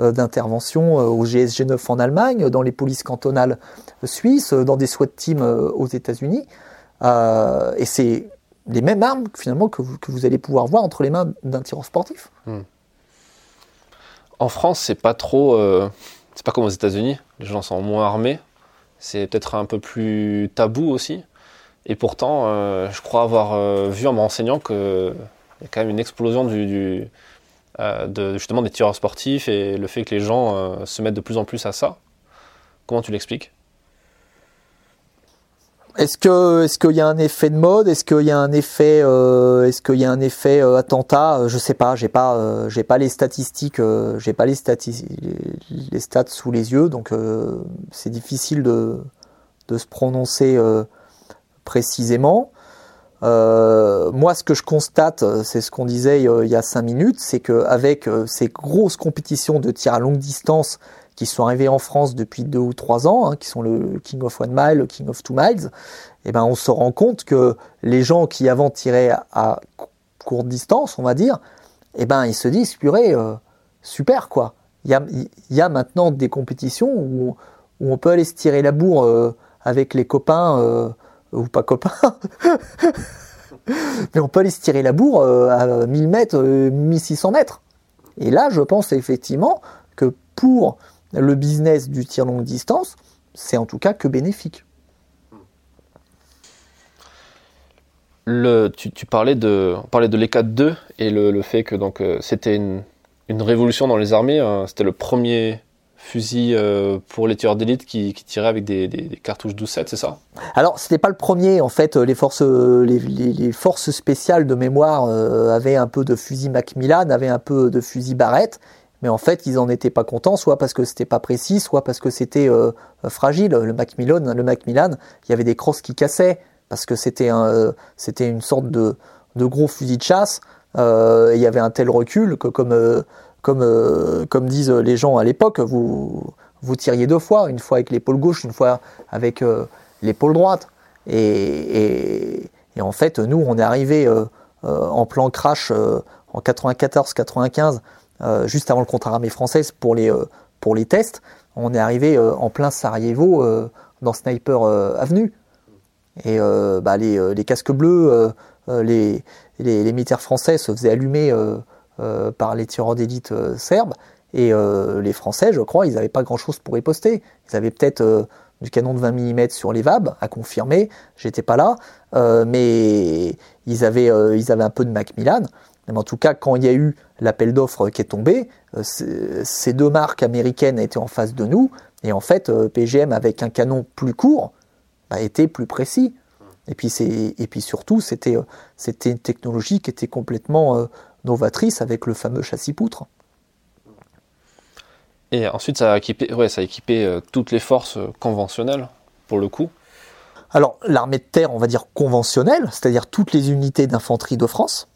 d'intervention au GSG 9 en Allemagne, dans les polices cantonales suisses, dans des SWAT teams aux États-Unis. Euh, et c'est les mêmes armes finalement que vous, allez pouvoir voir entre les mains d'un tireur sportif. Hmm. En France, c'est pas trop, euh, c'est pas comme aux États-Unis. Les gens sont moins armés. C'est peut-être un peu plus tabou aussi. Et pourtant, euh, je crois avoir vu en me renseignant qu'il y a quand même une explosion du, de, justement des tireurs sportifs et le fait que les gens se mettent de plus en plus à ça. Comment tu l'expliques? Est-ce que est-ce qu'il y a un effet de mode? Est-ce qu'il y a un effet euh, euh, attentat? Je sais pas. J'ai pas euh, j'ai pas les statistiques. j'ai pas les stats sous les yeux, donc c'est difficile de se prononcer précisément. moi, ce que je constate, c'est ce qu'on disait il y a cinq minutes, c'est qu'avec ces grosses compétitions de tir à longue distance qui sont arrivés en France depuis deux ou trois ans, hein, qui sont le King of One Mile, le King of Two Miles, eh ben on se rend compte que les gens qui avant tiraient à, courte distance, on va dire, eh ben ils se disent purée, euh, super quoi. Il y a, maintenant des compétitions où, où, on peut aller se tirer la bourre euh, avec les copains euh, ou pas copains. Mais on peut aller se tirer la bourre à 1000 mètres, 1600 mètres. Et là, je pense effectivement que pour le business du tir longue distance, c'est en tout cas que bénéfique. Le, tu, parlais de, on parlait de l'ECAT 2 et le, fait que donc euh, c'était une, révolution dans les armées. Hein. c'était le premier fusil euh, pour les tueurs d'élite qui, qui tiraient avec des, des, des cartouches 12-7, c'est ça? Alors, c'était pas le premier. En fait, les forces, les, les, les forces spéciales de mémoire euh, avaient un peu de fusil Macmillan, avaient un peu de fusil Barrett. Mais en fait, ils en étaient pas contents, soit parce que c'était pas précis, soit parce que c'était euh, fragile. Le Macmillan, le Macmillan, il y avait des crosses qui cassaient parce que c'était un, c'était une sorte de, de gros fusil de chasse. il y avait un tel recul que comme comme, euh, comme disent les gens à l'époque, vous, vous tiriez deux fois, une fois avec l'épaule gauche, une fois avec euh, l'épaule droite. Et, et, et, en fait, nous, on est arrivé euh, en plan crash en 94-95, juste avant le contre-armée française pour les, pour les tests. On est arrivé en plein Sarajevo dans Sniper Avenue. Et bah, les, les, casques bleus, les, les, militaires français se faisaient allumer euh, par les tireurs d'élite euh, serbes. Et euh, les Français, je crois, ils n'avaient pas grand-chose pour y poster. Ils avaient peut-être du canon de 20 mm sur les VAB, à confirmer. J'étais pas là, mais ils avaient, ils avaient un peu de Macmillan. Mais en tout cas, quand il y a eu l'appel d'offres qui est tombé, ces deux marques américaines étaient en face de nous, et en fait, PGM avec un canon plus court bah, était plus précis. Et puis, et puis surtout, c'était une technologie qui était complètement novatrice avec le fameux châssis-poutre. Et ensuite, ça a équipé, ouais, ça a équipé euh, toutes les forces euh, conventionnelles, pour le coup. Alors, l'armée de terre, on va dire conventionnelle, c'est-à-dire toutes les unités d'infanterie de France,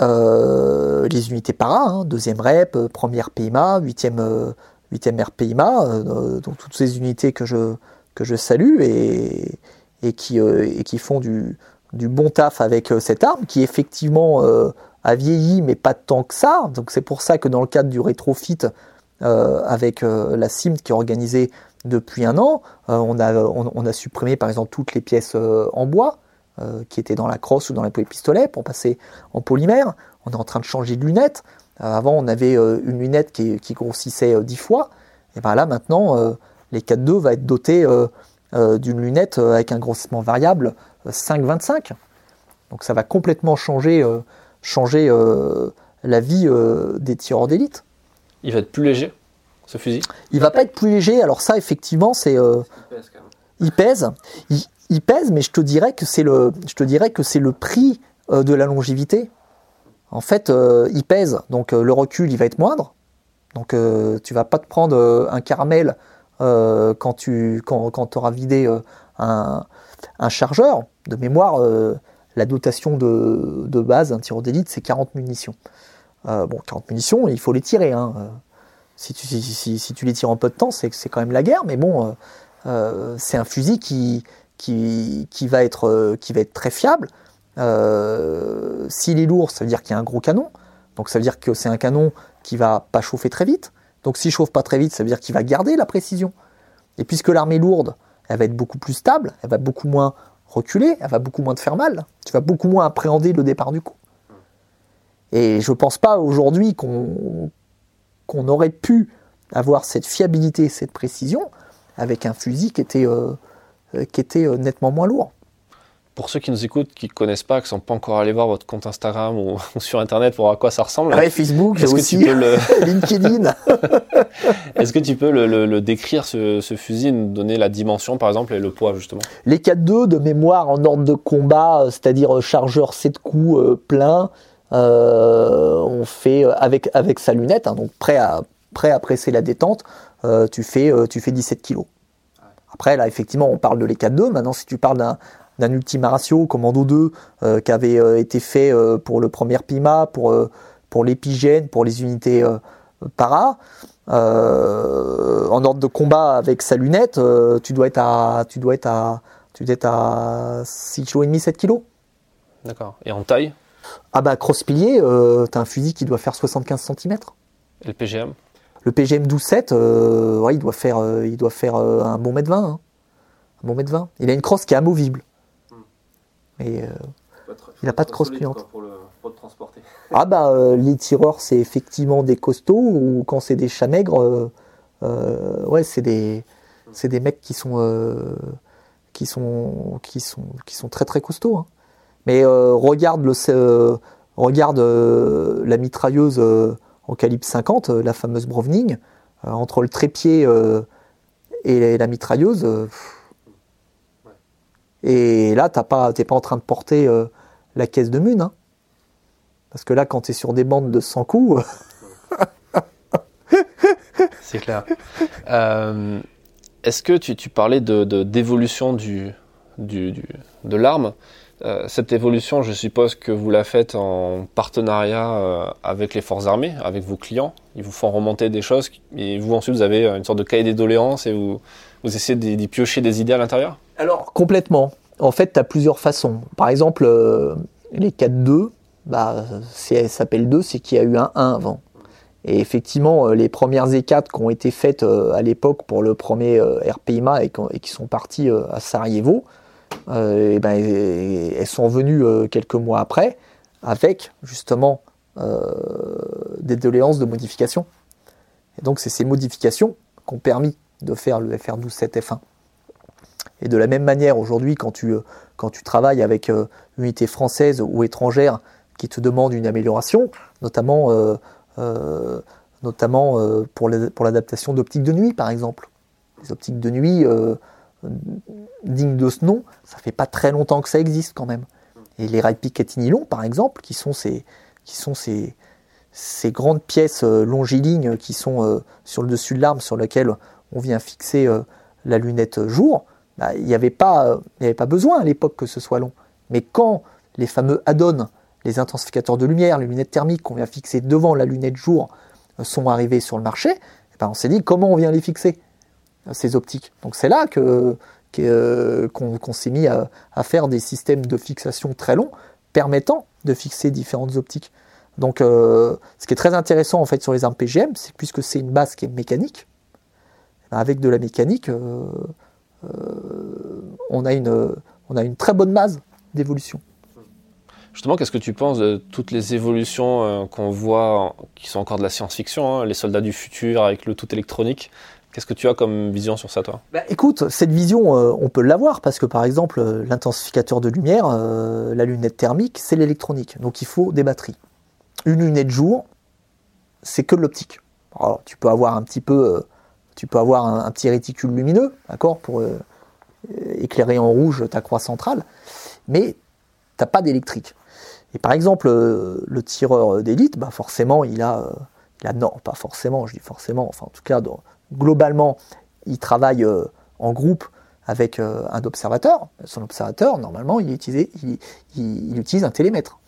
euh, les unités para, hein, deuxième REP, première PIMA, huitième, huitième RPIMA, donc toutes ces unités que je, que je salue et, et, qui, et qui font du, du bon taf avec cette arme, qui effectivement a vieilli, mais pas tant que ça. Donc c'est pour ça que dans le cadre du rétrofit euh, avec euh, la CIMT qui est organisée depuis un an, euh, on, a, on, a supprimé par exemple toutes les pièces en bois qui étaient dans la crosse ou dans les pistolet pour passer en polymère. On est en train de changer de lunettes. avant, on avait une lunette qui, qui grossissait 10 fois. Et bien là, maintenant, les 4.2 va être doté d'une lunette avec un grossissement variable 5,25. Donc ça va complètement changer changer euh, la vie euh, des tireurs d'élite. Il va être plus léger, ce fusil? Il va pas être plus léger. Alors ça, effectivement, c'est. Euh, il pèse. Il, pèse, mais je te dirais que c'est le, prix de la longévité. En fait, il pèse, donc le recul, il va être moindre. Donc tu vas pas te prendre un caramel quand tu auras vidé un, chargeur. De mémoire, la dotation de, base d'un tireur d'élite, c'est 40 munitions. Euh, bon, 40 munitions, il faut les tirer. Hein. Euh, si, tu, si, tu, les tires en peu de temps, c'est quand même la guerre, mais bon, euh, c'est un fusil qui, qui, qui, va être, très fiable. S'il est lourd, ça veut dire qu'il y a un gros canon. Donc ça veut dire que c'est un canon qui va pas chauffer très vite. Donc s'il chauffe pas très vite, ça veut dire qu'il va garder la précision. Et puisque l'arme est lourde, elle va être beaucoup plus stable, elle va beaucoup moins reculer, elle va beaucoup moins te faire mal. Tu vas beaucoup moins appréhender le départ du coup. Et je ne pense pas aujourd'hui qu'on qu'on aurait pu avoir cette fiabilité, cette précision avec un fusil qui était, euh, qui était euh, nettement moins lourd. Pour ceux qui nous écoutent, qui ne connaissent pas, qui ne sont pas encore allés voir votre compte Instagram ou, sur Internet pour voir à quoi ça ressemble. Ouais, Facebook, est-ce aussi, que tu peux le... LinkedIn. Est-ce que tu peux le, décrire, ce, fusil, nous donner la dimension, par exemple, et le poids, justement? Les 4-2 de mémoire en ordre de combat, euh, c'est-à-dire euh, chargeur 7 coups euh, plein, on fait avec, avec sa lunette, hein, donc prêt à, prêt à presser la détente, tu, fais, tu fais 17 kg. Après, là, effectivement, on parle de les 4-2. Maintenant, si tu parles d'un d'un Ultima Ratio Commando 2 euh, qui avait euh, été fait euh, pour le premier PIMA, pour, pour l'épigène, pour les unités para. en ordre de combat avec sa lunette, tu dois être à tu dois être à tu dois être à 6 kg et demi 7 kg. D'accord. Et en taille? Ah bah cross pilier, tu as un fusil qui doit faire 75 cm. Et le PGM Le PGM 12-7, ouais, il doit faire il doit faire un bon mètre 20. Hein. Un bon mètre 20. Il a une crosse qui est amovible. Mais euh, il n'a pas de crosse pliante. Pour le, transporter. Ah bah euh, les tireurs c'est effectivement des costauds ou quand c'est des chats maigres, euh, ouais c'est des c'est des mecs qui sont qui sont qui sont qui sont très très costauds. Hein. Mais regarde le regarde la mitrailleuse en calibre 50, la fameuse Browning. entre le trépied et la mitrailleuse. Et là, tu n'es pas, pas en train de porter la caisse de mune. Hein. Parce que là, quand tu es sur des bandes de 100 coups. C'est clair. Euh, est-ce que tu, parlais d'évolution de, du, de l'arme? Euh, Cette évolution, je suppose que vous la faites en partenariat euh, avec les forces armées, avec vos clients. Ils vous font remonter des choses et vous ensuite vous avez une sorte de cahier des doléances et vous, essayez d'y piocher des idées à l'intérieur? Alors, complètement. En fait, tu as plusieurs façons. Par exemple, les 4-2, bah, s'appelle 2, c'est qu'il y a eu un 1 avant. Et effectivement, euh, les premières E4 qui ont été faites euh, à l'époque pour le premier euh, RPIMA et qui sont partis à Sarajevo, et ben, elles sont venues quelques mois après avec justement des doléances de modification. Et donc c'est ces modifications qui ont permis de faire le FR127F1. Et de la même manière, aujourd'hui, quand tu, quand tu travailles avec une unité française ou étrangère qui te demande une amélioration, notamment euh, notamment euh, pour l'adaptation d'optiques de nuit, par exemple. Les optiques de nuit euh, dignes de ce nom, ça fait pas très longtemps que ça existe quand même. Et les rails Picatinny nylon, par exemple, qui sont ces, qui sont ces, ces grandes pièces longilignes qui sont sur le dessus de l'arme, sur lesquelles on vient fixer la lunette jour, bah, il n'y avait, pas, avait pas besoin à l'époque que ce soit long. Mais quand les fameux add-ons les intensificateurs de lumière, les lunettes thermiques qu'on vient fixer devant la lunette jour euh, sont arrivés sur le marché, eh ben, on s'est dit comment on vient les fixer, euh, ces optiques. Donc c'est là que, euh, qu'on, s'est mis à, faire des systèmes de fixation très longs permettant de fixer différentes optiques. Donc ce qui est très intéressant en fait sur les armes PGM, c'est puisque c'est une base qui est mécanique, eh ben, avec de la mécanique, on, a une, on a une très bonne base d'évolution. Justement, qu'est-ce que tu penses de toutes les évolutions euh, qu'on voit, qui sont encore de la science-fiction, hein, les soldats du futur avec le tout électronique? Qu'est-ce que tu as comme vision sur ça, toi? Bah, Écoute, cette vision, euh, on peut l'avoir parce que, par exemple, euh, l'intensificateur de lumière, la lunette thermique, c'est l'électronique. Donc, il faut des batteries. Une lunette jour, c'est que de l'optique. Alors, tu peux avoir un petit peu, tu peux avoir un, petit réticule lumineux, d'accord, pour éclairer en rouge ta croix centrale, mais tu n'as pas d'électrique. Et par exemple, euh, le tireur d'élite, bah forcément, il a, euh, il a, non, pas forcément, je dis forcément, enfin en tout cas, globalement, il travaille euh, en groupe avec un observateur. Son observateur, normalement, il, utilise, il, utilise un télémètre.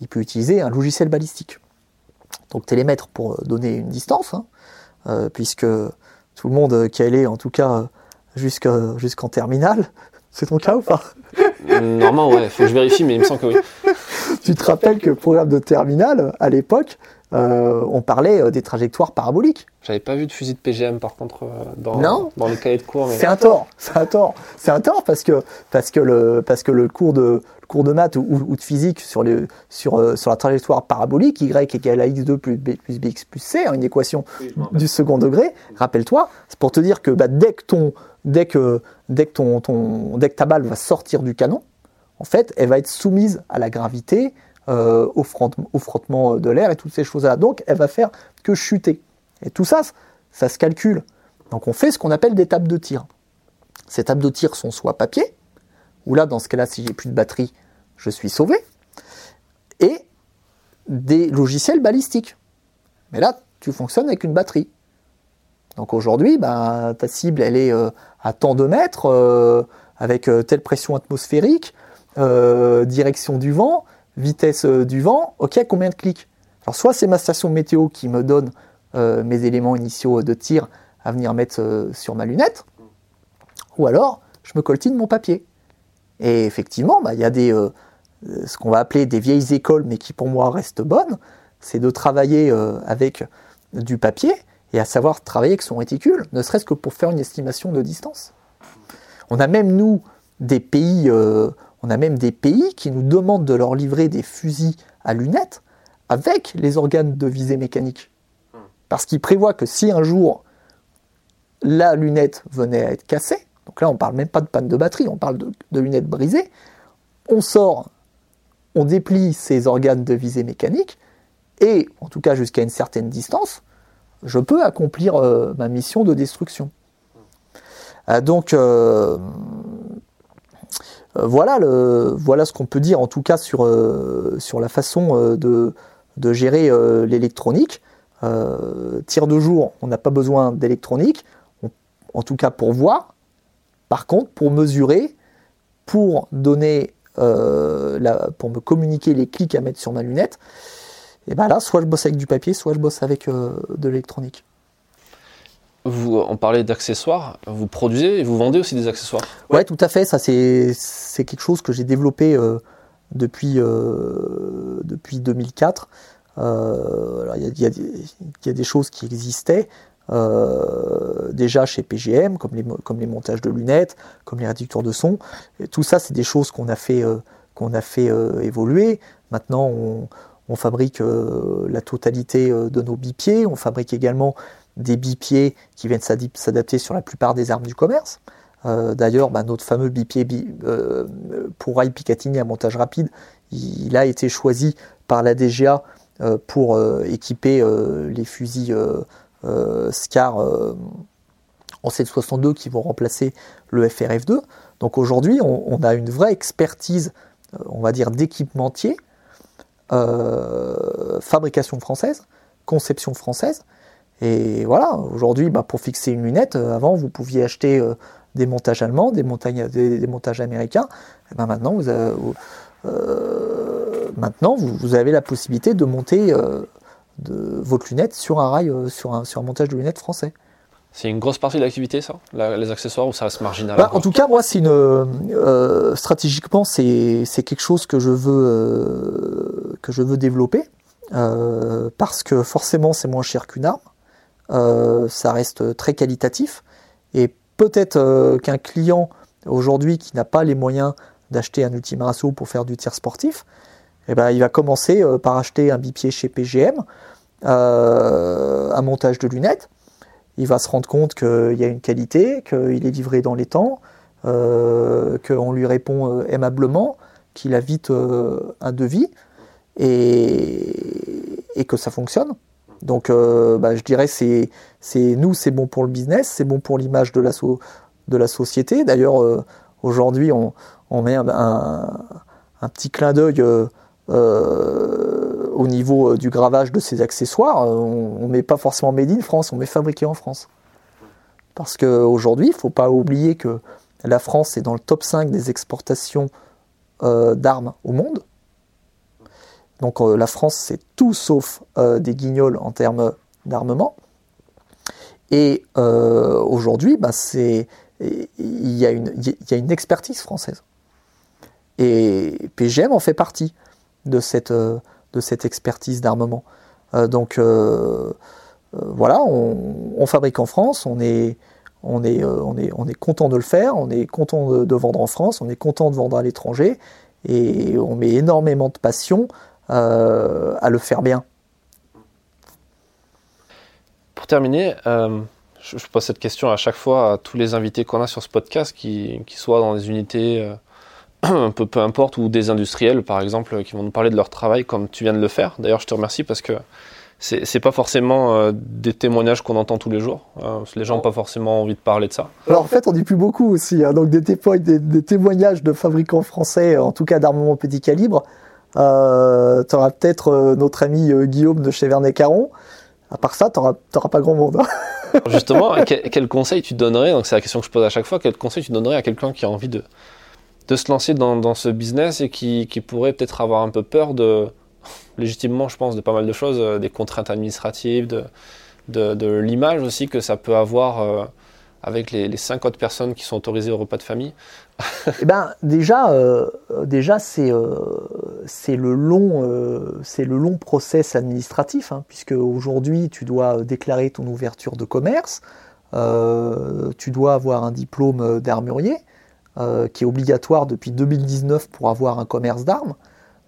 Il peut utiliser un logiciel balistique. Donc télémètre pour donner une distance, hein, puisque tout le monde qui allait, en tout cas, jusqu'en terminale, c'est ton cas ou pas? Normalement, ouais, faut que je vérifie, mais il me semble que oui. tu te rappelles que le programme de terminale, à l'époque, euh, on parlait euh, des trajectoires paraboliques. J'avais pas vu de fusil de PGM par contre euh, dans, dans les cahiers de cours. C'est un tort, c'est un tort, c'est un tort parce que parce que le parce que le cours de cours de maths ou, de physique sur les sur sur la trajectoire parabolique y égale à x2 plus b plus bx plus c, hein, une équation du second degré. Rappelle-toi, c'est pour te dire que bah, dès que ton dès que dès que ton, ton dès que ta balle va sortir du canon, en fait, elle va être soumise à la gravité, euh, au, frottement de l'air et toutes ces choses-là. Donc, elle va faire que chuter. Et tout ça, ça se calcule. Donc, on fait ce qu'on appelle des tables de tir. Ces tables de tir sont soit papier, ou là, dans ce cas-là, si j'ai plus de batterie, je suis sauvé, et des logiciels balistiques. Mais là, tu fonctionnes avec une batterie. Donc aujourd'hui, bah, ta cible, elle est euh, à tant de mètres, euh, avec telle pression atmosphérique, euh, direction du vent, vitesse euh, du vent, ok, combien de clics? Alors soit c'est ma station météo qui me donne euh, mes éléments initiaux de tir à venir mettre sur ma lunette, ou alors je me coltine mon papier. Et effectivement, bah, il y a des, ce qu'on va appeler des vieilles écoles, mais qui pour moi restent bonnes, c'est de travailler avec du papier et à savoir travailler avec son réticule, ne serait-ce que pour faire une estimation de distance. On a même, nous, des pays, on a même des pays qui nous demandent de leur livrer des fusils à lunettes avec les organes de visée mécanique. Parce qu'ils prévoient que si un jour la lunette venait à être cassée, donc là on parle même pas de panne de batterie, on parle de, de lunettes brisées, on sort, on déplie ces organes de visée mécanique, et en tout cas jusqu'à une certaine distance, je peux accomplir ma mission de destruction. donc voilà, le, voilà ce qu'on peut dire en tout cas sur, sur la façon de, de gérer l'électronique. tir de jour, on n'a pas besoin d'électronique, en tout cas pour voir. Par contre, pour mesurer, pour donner, euh, pour me communiquer les clics à mettre sur ma lunette, et ben là, soit je bosse avec du papier, soit je bosse avec euh, de l'électronique. Vous, on parlait d'accessoires, vous produisez et vous vendez aussi des accessoires Ouais, tout à fait. Ça, c'est quelque chose que j'ai développé euh, depuis, depuis 2004. Il y, a des choses qui existaient, euh, déjà chez PGM, comme les, montages de lunettes, comme les réducteurs de son. tout ça, c'est des choses qu'on a fait, euh, qu'on a fait euh, évoluer. Maintenant, on, fabrique la totalité de nos bipieds. On fabrique également des bipieds qui viennent s'adapter sur la plupart des armes du commerce. D'ailleurs, bah, notre fameux bipied pour rail Picatinny à montage rapide, il, a été choisi par la DGA pour équiper les fusils euh, SCAR euh, en 762 qui vont remplacer le FRF2. Donc aujourd'hui, on, a une vraie expertise, euh, on va dire, d'équipementier, fabrication française, conception française. Et voilà, aujourd'hui, bah, pour fixer une lunette, avant, vous pouviez acheter des montages allemands, des, des, montages américains. Et ben maintenant, vous avez, maintenant vous, avez la possibilité de monter de votre lunette sur un rail, euh, sur, un, sur un montage de lunettes français. C'est une grosse partie de l'activité, ça Les accessoires ou ça reste marginal bah, En tout cas, moi, c'est une euh, stratégiquement, c'est quelque chose que je veux euh, que je veux développer parce que forcément, c'est moins cher qu'une arme. Ça reste très qualitatif et peut-être qu'un client aujourd'hui qui n'a pas les moyens d'acheter un Ultima Ratio pour faire du tir sportif, eh ben, il va commencer par acheter un bipied chez PGM euh, un montage de lunettes. Il va se rendre compte qu'il y a une qualité, qu'il est livré dans les temps, euh, qu'on lui répond euh, aimablement, qu'il a vite un devis et, que ça fonctionne. Donc bah, je dirais c'est nous c'est bon pour le business, c'est bon pour l'image de la, société. D'ailleurs aujourd'hui on, met un, un, petit clin d'œil au niveau euh, du gravage de ces accessoires, euh, on ne met pas forcément made in France, on met fabriqué en France. Parce qu'aujourd'hui, il ne faut pas oublier que la France est dans le top 5 des exportations euh, d'armes au monde. Donc la France, c'est tout sauf des guignols en termes d'armement. Et aujourd'hui, bah, il y, a une expertise française. Et PGM en fait partie de cette, expertise d'armement. Euh, donc euh, euh, voilà, on, fabrique en France, on est content de le faire, on est content de, vendre en France, on est content de vendre à l'étranger, et on met énormément de passion à le faire bien. Pour terminer, je, pose cette question à chaque fois à tous les invités qu'on a sur ce podcast, qui, qui soient dans des unités un peu peu importe, ou des industriels par exemple qui vont nous parler de leur travail comme tu viens de le faire. D'ailleurs, je te remercie parce que c'est pas forcément euh, des témoignages qu'on entend tous les jours. Hein, les gens n'ont pas forcément envie de parler de ça. Alors en fait, on dit plus beaucoup aussi. Hein. donc des, témoignages de fabricants français, en tout cas d'armement petit calibre. Euh, tu auras peut-être euh, notre ami euh, Guillaume de chez Vernet Caron. À part ça, tu n'auras pas grand monde. Hein. Justement, quel, quel, conseil tu donnerais Donc c'est la question que je pose à chaque fois. Quel conseil tu donnerais à quelqu'un qui a envie de de se lancer dans, ce business et qui, pourrait peut-être avoir un peu peur de, légitimement, je pense, de pas mal de choses, euh, des contraintes administratives, de, de, l'image aussi que ça peut avoir avec les, les, cinq autres personnes qui sont autorisées au repas de famille Eh ben, déjà, euh, déjà c'est c'est le long c'est le long process administratif, hein, puisque aujourd'hui tu dois déclarer ton ouverture de commerce, tu dois avoir un diplôme d'armurier. Euh, qui est obligatoire depuis 2019 pour avoir un commerce d'armes.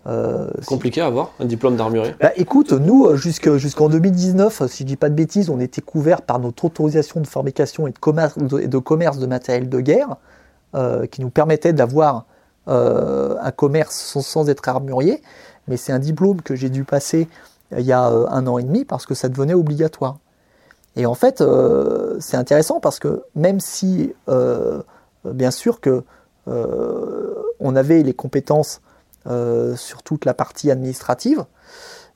Euh, Compliqué à avoir un diplôme d'armurier bah, Écoute, nous, euh, jusqu'en 2019, si je dis pas de bêtises, on était couverts par notre autorisation de fabrication et de commerce de, commerce de matériel de guerre, qui nous permettait d'avoir un commerce sans, être armurier. Mais c'est un diplôme que j'ai dû passer il y a un an et demi parce que ça devenait obligatoire. Et en fait, euh, c'est intéressant parce que même si, euh, bien sûr que on avait les compétences sur toute la partie administrative,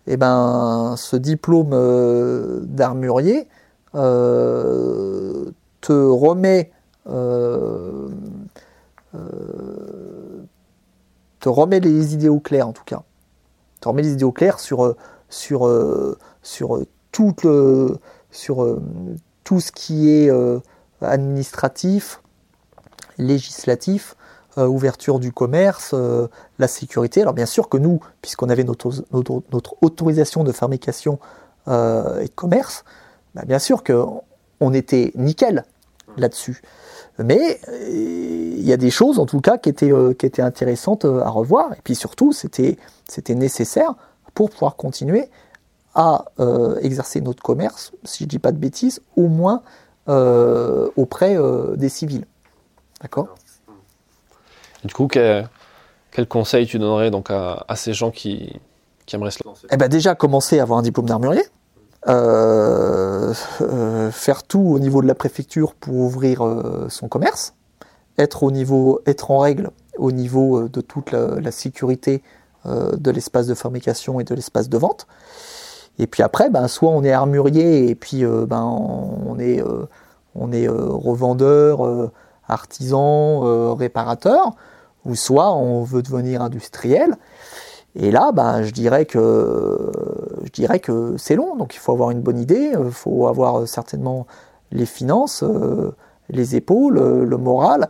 eh ben, ce diplôme d'armurier te remet te remet les idées au clair en tout cas. Te remet les idées au clair sur, euh, tout ce qui est euh, administratif, législatif, euh, ouverture du commerce, la sécurité. Alors bien sûr que nous, puisqu'on avait notre, notre, autorisation de fabrication et de commerce, bah, bien sûr qu'on était nickel là-dessus. Mais il y a des choses en tout cas qui étaient, qui étaient intéressantes à revoir. Et puis surtout, c'était nécessaire pour pouvoir continuer à euh, exercer notre commerce, si je ne dis pas de bêtises, au moins euh, auprès euh, des civils. D'accord? Du coup, quel, conseil tu donnerais donc à, ces gens qui, aimeraient se lancer? Eh ben Déjà, commencer à avoir un diplôme d'armurier. Faire tout au niveau de la préfecture pour ouvrir son commerce, être, au niveau, être en règle au niveau de toute la, la sécurité de l'espace de fabrication et de l'espace de vente. Et puis après, ben, soit on est armurier et puis euh, ben, on est, euh, on est euh, revendeur, artisan, réparateur, ou soit on veut devenir industriel. Et là, ben, je dirais que, je dirais que c'est long, donc il faut avoir une bonne idée, il faut avoir certainement les finances, les épaules, le moral,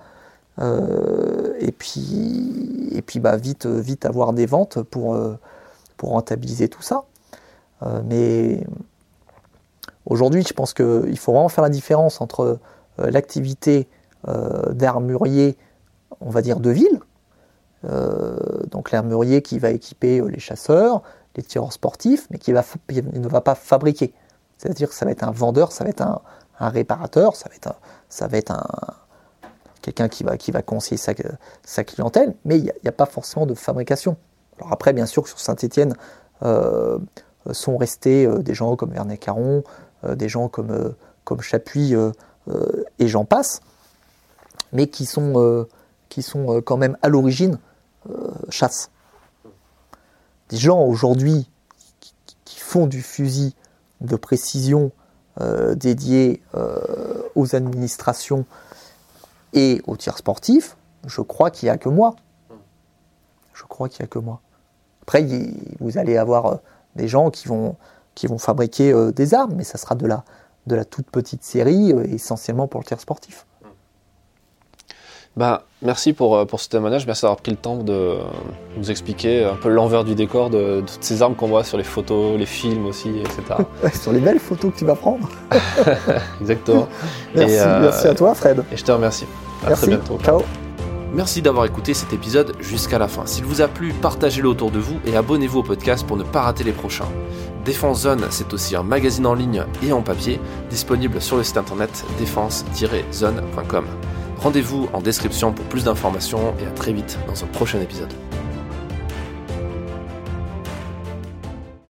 et puis, et puis bah, vite, vite avoir des ventes pour, pour rentabiliser tout ça. Euh, mais aujourd'hui, je pense qu'il faut vraiment faire la différence entre euh, l'activité euh, d'armurier, on va dire, de ville, donc l'armurier qui va équiper les chasseurs, les tireurs sportifs, mais qui ne va pas fabriquer. C'est-à-dire que ça va être un vendeur, ça va être un, réparateur, ça va être, être un, quelqu'un qui va, qui conseiller sa, clientèle, mais il n'y a, pas forcément de fabrication. Alors après, bien sûr, sur Saint-Étienne, euh, sont restés euh, des gens comme Vernet Caron, euh, des gens comme, comme Chapuis et j'en passe, mais qui sont, sont quand même à l'origine chasse. Des gens aujourd'hui qui, font du fusil de précision dédié aux administrations et aux tirs sportifs, je crois qu'il n'y a que moi. Je crois qu'il n'y a que moi. Après, vous allez avoir des gens qui vont, qui vont fabriquer euh, des armes, mais ça sera de la, de la toute petite série, euh, essentiellement pour le tir sportif. Bah, merci pour, euh, pour ce témoignage, merci d'avoir pris le temps de nous expliquer un peu l'envers du décor de, toutes ces armes qu'on voit sur les photos, les films aussi, etc. sur les belles photos que tu vas prendre. Exactement. merci, merci à toi Fred. Et je te remercie. À très bientôt. Ciao. Merci d'avoir écouté cet épisode jusqu'à la fin. S'il vous a plu, partagez-le autour de vous et abonnez-vous au podcast pour ne pas rater les prochains. Défense Zone, c'est aussi un magazine en ligne et en papier, disponible sur le site internet défense-zone.com. Rendez-vous en description pour plus d'informations et à très vite dans un prochain épisode.